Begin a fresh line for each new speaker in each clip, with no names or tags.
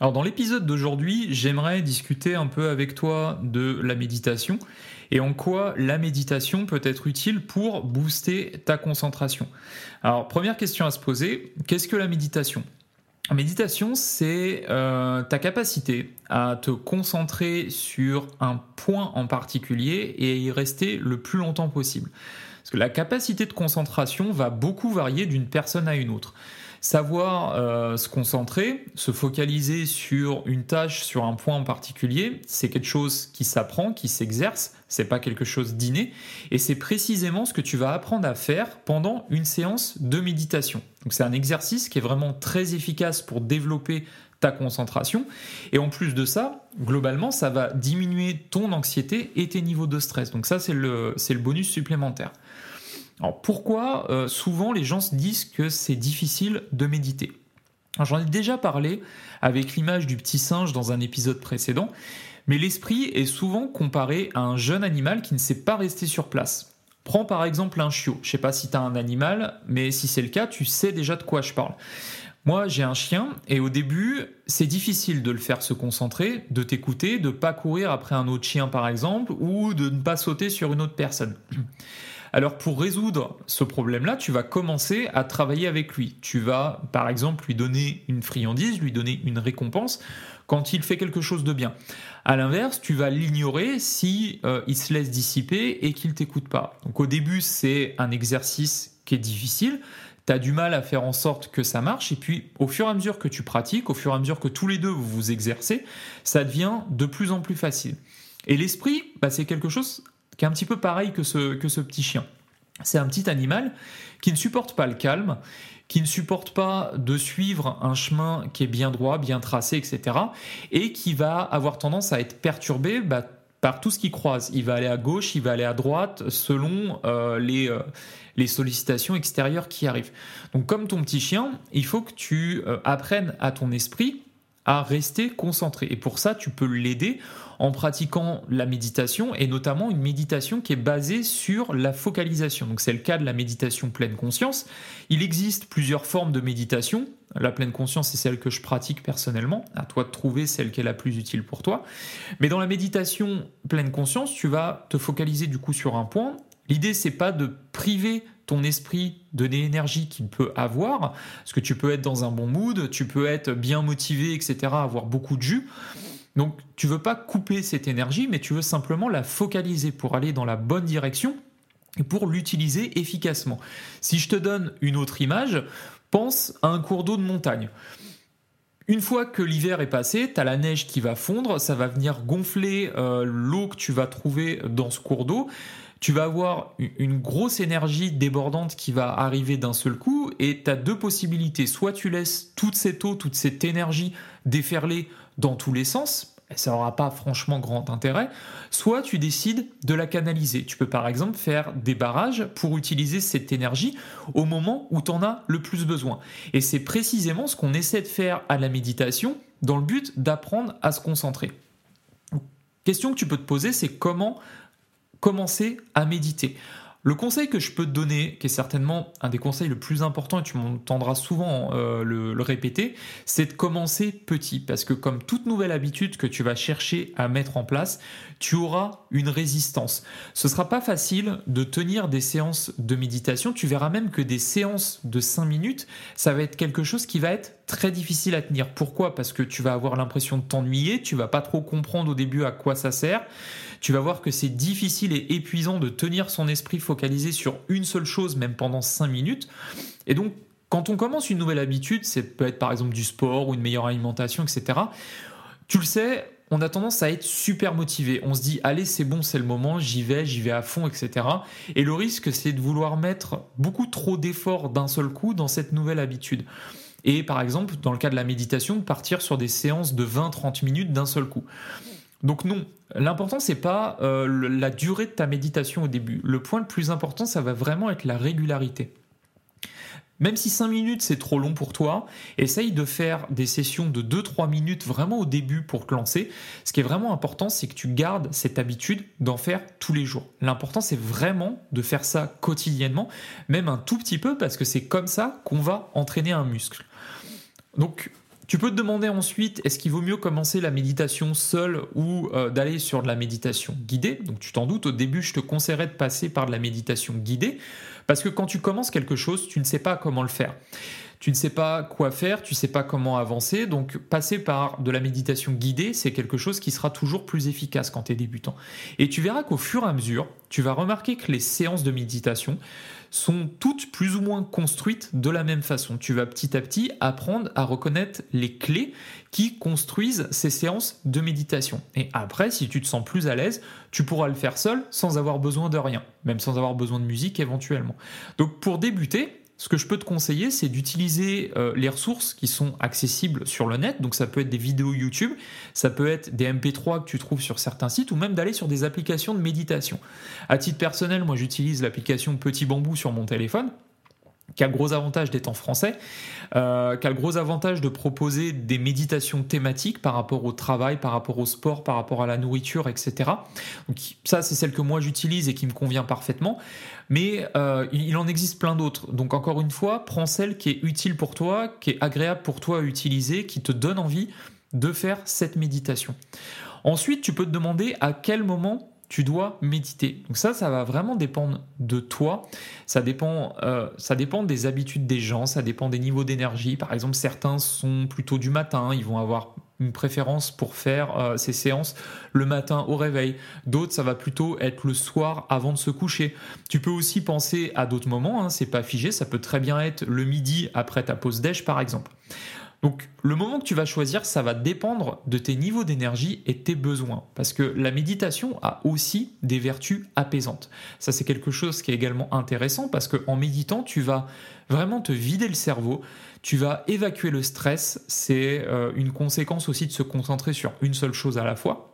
Alors dans l'épisode d'aujourd'hui, j'aimerais discuter un peu avec toi de la méditation et en quoi la méditation peut être utile pour booster ta concentration. Alors première question à se poser, qu'est-ce que la méditation? La méditation, c'est euh, ta capacité à te concentrer sur un point en particulier et y rester le plus longtemps possible. Parce que la capacité de concentration va beaucoup varier d'une personne à une autre. Savoir euh, se concentrer, se focaliser sur une tâche, sur un point en particulier, c'est quelque chose qui s'apprend, qui s'exerce, c'est pas quelque chose d'inné, et c'est précisément ce que tu vas apprendre à faire pendant une séance de méditation. Donc c'est un exercice qui est vraiment très efficace pour développer ta concentration, et en plus de ça, globalement, ça va diminuer ton anxiété et tes niveaux de stress. Donc ça, c'est le, le bonus supplémentaire. Alors pourquoi euh, souvent les gens se disent que c'est difficile de méditer? J'en ai déjà parlé avec l'image du petit singe dans un épisode précédent, mais l'esprit est souvent comparé à un jeune animal qui ne sait pas rester sur place. Prends par exemple un chiot. Je sais pas si tu as un animal, mais si c'est le cas, tu sais déjà de quoi je parle. Moi, j'ai un chien et au début, c'est difficile de le faire se concentrer, de t'écouter, de pas courir après un autre chien par exemple, ou de ne pas sauter sur une autre personne. Alors pour résoudre ce problème-là, tu vas commencer à travailler avec lui. Tu vas par exemple lui donner une friandise, lui donner une récompense quand il fait quelque chose de bien. À l'inverse, tu vas l'ignorer si euh, il se laisse dissiper et qu'il t'écoute pas. Donc au début, c'est un exercice qui est difficile. Tu as du mal à faire en sorte que ça marche et puis au fur et à mesure que tu pratiques, au fur et à mesure que tous les deux vous vous exercez, ça devient de plus en plus facile. Et l'esprit, bah, c'est quelque chose qui est un petit peu pareil que ce, que ce petit chien. C'est un petit animal qui ne supporte pas le calme, qui ne supporte pas de suivre un chemin qui est bien droit, bien tracé, etc. Et qui va avoir tendance à être perturbé bah, par tout ce qu'il croise. Il va aller à gauche, il va aller à droite, selon euh, les, euh, les sollicitations extérieures qui arrivent. Donc comme ton petit chien, il faut que tu euh, apprennes à ton esprit à rester concentré. Et pour ça, tu peux l'aider en pratiquant la méditation et notamment une méditation qui est basée sur la focalisation. Donc c'est le cas de la méditation pleine conscience. Il existe plusieurs formes de méditation. La pleine conscience, c'est celle que je pratique personnellement. À toi de trouver celle qui est la plus utile pour toi. Mais dans la méditation pleine conscience, tu vas te focaliser du coup sur un point. L'idée, c'est pas de priver ton esprit de l'énergie qu'il peut avoir, parce que tu peux être dans un bon mood, tu peux être bien motivé, etc., avoir beaucoup de jus. Donc tu veux pas couper cette énergie, mais tu veux simplement la focaliser pour aller dans la bonne direction et pour l'utiliser efficacement. Si je te donne une autre image, pense à un cours d'eau de montagne. Une fois que l'hiver est passé, tu as la neige qui va fondre, ça va venir gonfler euh, l'eau que tu vas trouver dans ce cours d'eau tu vas avoir une grosse énergie débordante qui va arriver d'un seul coup et tu as deux possibilités. Soit tu laisses toute cette eau, toute cette énergie déferler dans tous les sens, ça n'aura pas franchement grand intérêt, soit tu décides de la canaliser. Tu peux par exemple faire des barrages pour utiliser cette énergie au moment où tu en as le plus besoin. Et c'est précisément ce qu'on essaie de faire à la méditation dans le but d'apprendre à se concentrer. Question que tu peux te poser, c'est comment commencer à méditer. Le conseil que je peux te donner, qui est certainement un des conseils le plus importants, et tu m'entendras souvent euh, le, répéter, c'est de commencer petit. Parce que comme toute nouvelle habitude que tu vas chercher à mettre en place, tu auras une résistance. Ce sera pas facile de tenir des séances de méditation. Tu verras même que des séances de 5 minutes, ça va être quelque chose qui va être très difficile à tenir. Pourquoi? Parce que tu vas avoir l'impression de t'ennuyer, tu vas pas trop comprendre au début à quoi ça sert tu vas voir que c'est difficile et épuisant de tenir son esprit focalisé sur une seule chose, même pendant 5 minutes. Et donc, quand on commence une nouvelle habitude, c'est peut être par exemple du sport ou une meilleure alimentation, etc. Tu le sais, on a tendance à être super motivé. On se dit, allez, c'est bon, c'est le moment, j'y vais, j'y vais à fond, etc. Et le risque, c'est de vouloir mettre beaucoup trop d'efforts d'un seul coup dans cette nouvelle habitude. Et par exemple, dans le cas de la méditation, partir sur des séances de 20-30 minutes d'un seul coup. Donc non, l'important c'est pas euh, la durée de ta méditation au début. Le point le plus important, ça va vraiment être la régularité. Même si 5 minutes c'est trop long pour toi, essaye de faire des sessions de 2-3 minutes vraiment au début pour te lancer. Ce qui est vraiment important, c'est que tu gardes cette habitude d'en faire tous les jours. L'important, c'est vraiment de faire ça quotidiennement, même un tout petit peu, parce que c'est comme ça qu'on va entraîner un muscle. Donc, tu peux te demander ensuite, est-ce qu'il vaut mieux commencer la méditation seule ou euh, d'aller sur de la méditation guidée? Donc tu t'en doutes, au début, je te conseillerais de passer par de la méditation guidée, parce que quand tu commences quelque chose, tu ne sais pas comment le faire. Tu ne sais pas quoi faire, tu ne sais pas comment avancer, donc passer par de la méditation guidée, c'est quelque chose qui sera toujours plus efficace quand tu es débutant. Et tu verras qu'au fur et à mesure, tu vas remarquer que les séances de méditation sont toutes plus ou moins construites de la même façon. Tu vas petit à petit apprendre à reconnaître les clés qui construisent ces séances de méditation. Et après, si tu te sens plus à l'aise, tu pourras le faire seul sans avoir besoin de rien, même sans avoir besoin de musique éventuellement. Donc pour débuter, ce que je peux te conseiller, c'est d'utiliser euh, les ressources qui sont accessibles sur le net. Donc ça peut être des vidéos YouTube, ça peut être des MP3 que tu trouves sur certains sites, ou même d'aller sur des applications de méditation. À titre personnel, moi j'utilise l'application Petit Bambou sur mon téléphone qui a le gros avantage d'être en français, euh, qui a le gros avantage de proposer des méditations thématiques par rapport au travail, par rapport au sport, par rapport à la nourriture, etc. Donc ça, c'est celle que moi j'utilise et qui me convient parfaitement. Mais euh, il en existe plein d'autres. Donc encore une fois, prends celle qui est utile pour toi, qui est agréable pour toi à utiliser, qui te donne envie de faire cette méditation. Ensuite, tu peux te demander à quel moment tu dois méditer. Donc ça, ça va vraiment dépendre de toi. Ça dépend, euh, ça dépend des habitudes des gens, ça dépend des niveaux d'énergie. Par exemple, certains sont plutôt du matin, ils vont avoir une préférence pour faire euh, ces séances le matin au réveil. D'autres, ça va plutôt être le soir avant de se coucher. Tu peux aussi penser à d'autres moments, hein, c'est pas figé, ça peut très bien être le midi après ta pause déj par exemple. Donc le moment que tu vas choisir, ça va dépendre de tes niveaux d'énergie et tes besoins. Parce que la méditation a aussi des vertus apaisantes. Ça c'est quelque chose qui est également intéressant parce qu'en méditant, tu vas vraiment te vider le cerveau, tu vas évacuer le stress. C'est euh, une conséquence aussi de se concentrer sur une seule chose à la fois.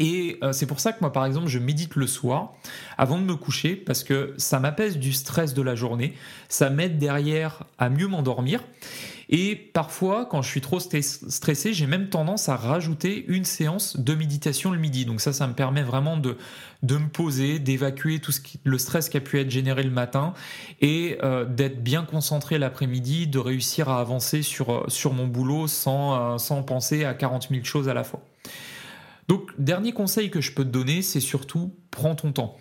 Et euh, c'est pour ça que moi, par exemple, je médite le soir avant de me coucher parce que ça m'apaise du stress de la journée, ça m'aide derrière à mieux m'endormir. Et parfois, quand je suis trop stressé, j'ai même tendance à rajouter une séance de méditation le midi. Donc ça, ça me permet vraiment de, de me poser, d'évacuer tout ce le stress qui a pu être généré le matin et euh, d'être bien concentré l'après-midi, de réussir à avancer sur, euh, sur mon boulot sans, euh, sans penser à 40 000 choses à la fois. Donc, dernier conseil que je peux te donner, c'est surtout prends ton temps.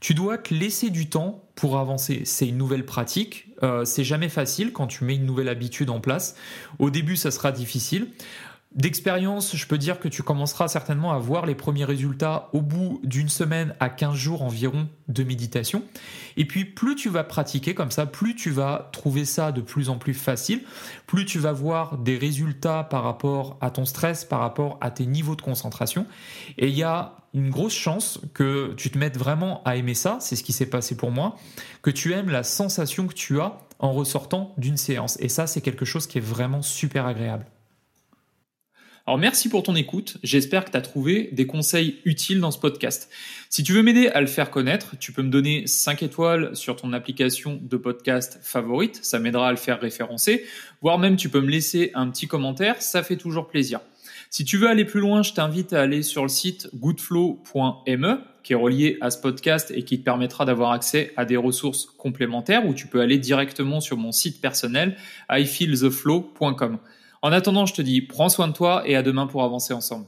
Tu dois te laisser du temps pour avancer. C'est une nouvelle pratique. Euh, c'est jamais facile quand tu mets une nouvelle habitude en place. Au début, ça sera difficile. D'expérience, je peux dire que tu commenceras certainement à voir les premiers résultats au bout d'une semaine à 15 jours environ de méditation. Et puis plus tu vas pratiquer comme ça, plus tu vas trouver ça de plus en plus facile, plus tu vas voir des résultats par rapport à ton stress, par rapport à tes niveaux de concentration. Et il y a une grosse chance que tu te mettes vraiment à aimer ça, c'est ce qui s'est passé pour moi, que tu aimes la sensation que tu as en ressortant d'une séance. Et ça, c'est quelque chose qui est vraiment super agréable. Alors merci pour ton écoute, j'espère que tu as trouvé des conseils utiles dans ce podcast. Si tu veux m'aider à le faire connaître, tu peux me donner 5 étoiles sur ton application de podcast favorite, ça m'aidera à le faire référencer, voire même tu peux me laisser un petit commentaire, ça fait toujours plaisir. Si tu veux aller plus loin, je t'invite à aller sur le site goodflow.me qui est relié à ce podcast et qui te permettra d'avoir accès à des ressources complémentaires ou tu peux aller directement sur mon site personnel ifeeltheflow.com. En attendant, je te dis, prends soin de toi et à demain pour avancer ensemble.